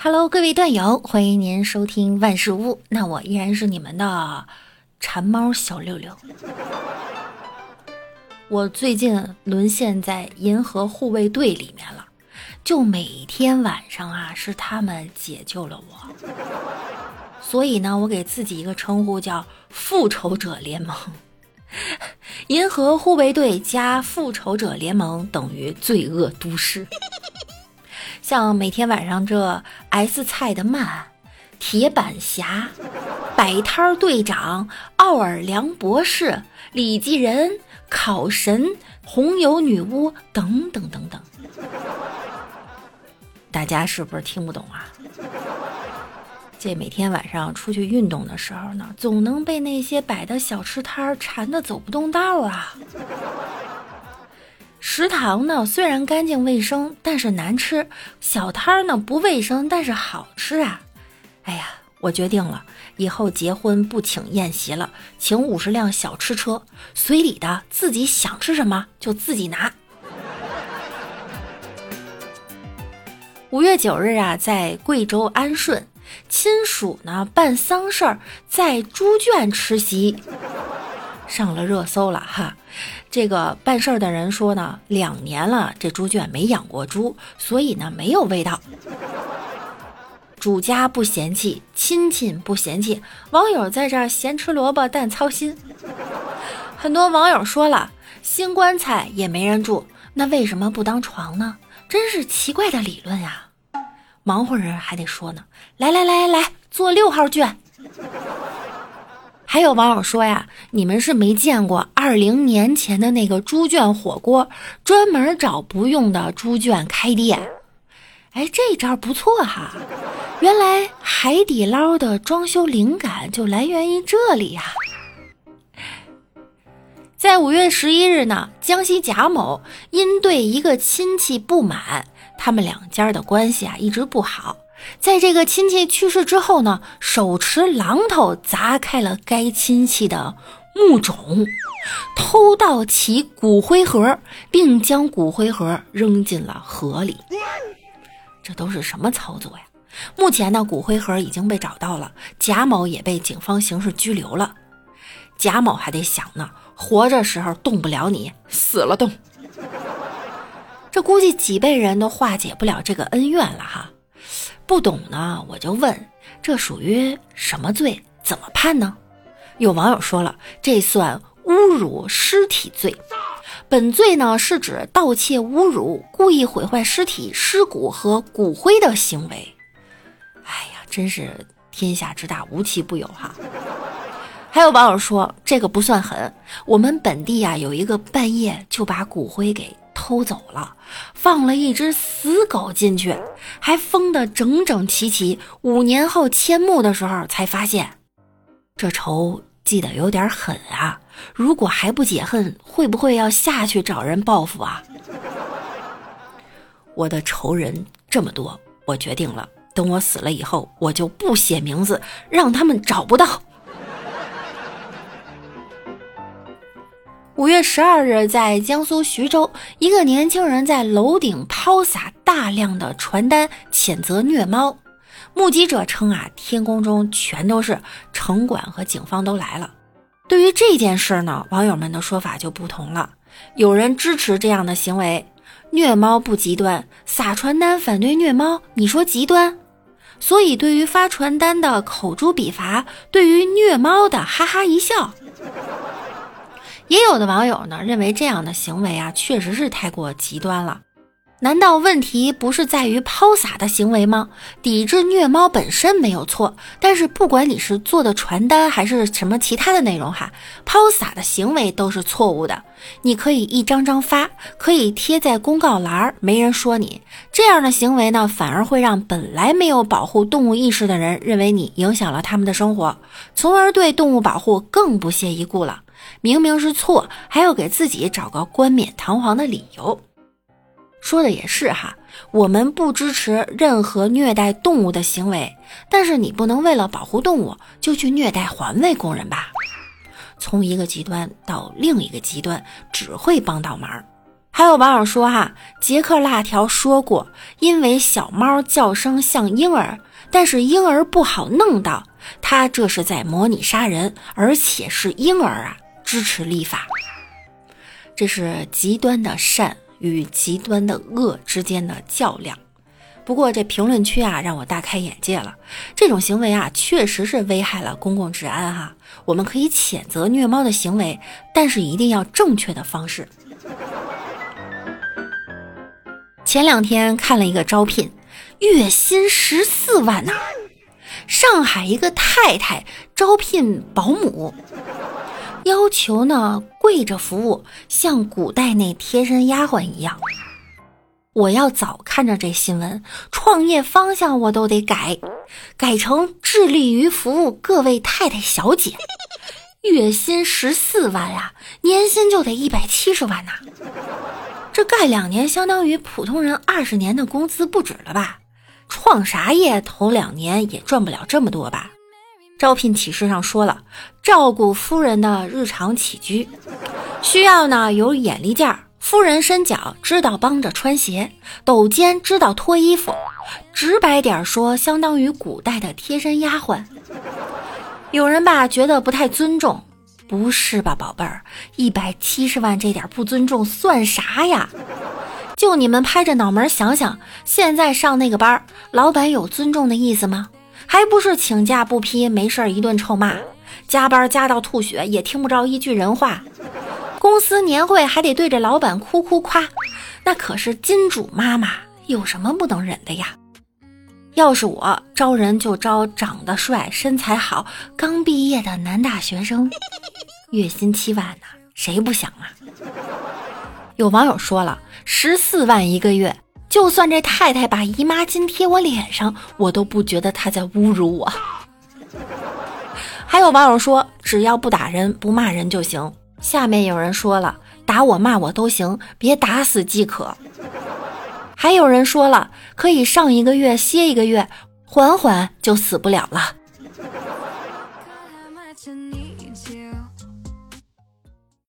Hello，各位段友，欢迎您收听万事屋。那我依然是你们的馋猫小六六。我最近沦陷在银河护卫队里面了，就每天晚上啊，是他们解救了我。所以呢，我给自己一个称呼叫复仇者联盟。银河护卫队加复仇者联盟等于罪恶都市。像每天晚上这 S 菜的曼、铁板侠、摆摊队长、奥尔良博士、李继仁、烤神、红油女巫等等等等，大家是不是听不懂啊？这每天晚上出去运动的时候呢，总能被那些摆的小吃摊馋得走不动道啊。食堂呢虽然干净卫生，但是难吃；小摊儿呢不卫生，但是好吃啊！哎呀，我决定了，以后结婚不请宴席了，请五十辆小吃车，随礼的自己想吃什么就自己拿。五月九日啊，在贵州安顺，亲属呢办丧事儿，在猪圈吃席。上了热搜了哈，这个办事儿的人说呢，两年了，这猪圈没养过猪，所以呢没有味道。主家不嫌弃，亲戚不嫌弃，网友在这儿咸吃萝卜淡操心。很多网友说了，新棺材也没人住，那为什么不当床呢？真是奇怪的理论呀！忙活人还得说呢，来来来来来，坐六号卷。还有网友说呀，你们是没见过二零年前的那个猪圈火锅，专门找不用的猪圈开店。哎，这招不错哈！原来海底捞的装修灵感就来源于这里呀。在五月十一日呢，江西贾某因对一个亲戚不满，他们两家的关系啊一直不好。在这个亲戚去世之后呢，手持榔头砸开了该亲戚的墓冢，偷盗其骨灰盒，并将骨灰盒扔进了河里。这都是什么操作呀？目前呢，骨灰盒已经被找到了，贾某也被警方刑事拘留了。贾某还得想呢，活着时候动不了你，死了动。这估计几辈人都化解不了这个恩怨了哈。不懂呢，我就问，这属于什么罪？怎么判呢？有网友说了，这算侮辱尸体罪。本罪呢是指盗窃、侮辱、故意毁坏尸体、尸骨和骨灰的行为。哎呀，真是天下之大，无奇不有哈。还有网友说，这个不算狠。我们本地呀有一个半夜就把骨灰给。偷走了，放了一只死狗进去，还封得整整齐齐。五年后迁墓的时候才发现，这仇记得有点狠啊！如果还不解恨，会不会要下去找人报复啊？我的仇人这么多，我决定了，等我死了以后，我就不写名字，让他们找不到。五月十二日，在江苏徐州，一个年轻人在楼顶抛洒大量的传单，谴责虐猫。目击者称啊，天空中全都是，城管和警方都来了。对于这件事呢，网友们的说法就不同了。有人支持这样的行为，虐猫不极端，撒传单反对虐猫，你说极端？所以，对于发传单的口诛笔伐，对于虐猫的哈哈一笑。也有的网友呢认为这样的行为啊确实是太过极端了，难道问题不是在于抛洒的行为吗？抵制虐猫本身没有错，但是不管你是做的传单还是什么其他的内容哈，抛洒的行为都是错误的。你可以一张张发，可以贴在公告栏，没人说你这样的行为呢，反而会让本来没有保护动物意识的人认为你影响了他们的生活，从而对动物保护更不屑一顾了。明明是错，还要给自己找个冠冕堂皇的理由。说的也是哈，我们不支持任何虐待动物的行为，但是你不能为了保护动物就去虐待环卫工人吧？从一个极端到另一个极端，只会帮倒忙。还有网友说哈，杰克辣条说过，因为小猫叫声像婴儿，但是婴儿不好弄到，他这是在模拟杀人，而且是婴儿啊，支持立法。这是极端的善与极端的恶之间的较量。不过这评论区啊，让我大开眼界了，这种行为啊，确实是危害了公共治安哈。我们可以谴责虐猫的行为，但是一定要正确的方式。前两天看了一个招聘，月薪十四万呐！上海一个太太招聘保姆，要求呢跪着服务，像古代那贴身丫鬟一样。我要早看着这新闻，创业方向我都得改，改成致力于服务各位太太小姐，月薪十四万呀，年薪就得一百七十万呐！这干两年，相当于普通人二十年的工资不止了吧？创啥业头两年也赚不了这么多吧？招聘启事上说了，照顾夫人的日常起居，需要呢有眼力劲儿，夫人伸脚知道帮着穿鞋，抖肩知道脱衣服，直白点说，相当于古代的贴身丫鬟。有人吧觉得不太尊重。不是吧，宝贝儿，一百七十万这点不尊重算啥呀？就你们拍着脑门想想，现在上那个班，老板有尊重的意思吗？还不是请假不批，没事一顿臭骂，加班加到吐血也听不着一句人话。公司年会还得对着老板哭哭夸，那可是金主妈妈，有什么不能忍的呀？要是我招人就招长得帅、身材好、刚毕业的男大学生。月薪七万呢，谁不想啊？有网友说了，十四万一个月，就算这太太把姨妈巾贴我脸上，我都不觉得她在侮辱我。还有网友说，只要不打人、不骂人就行。下面有人说了，打我骂我都行，别打死即可。还有人说了，可以上一个月歇一个月，缓缓就死不了了。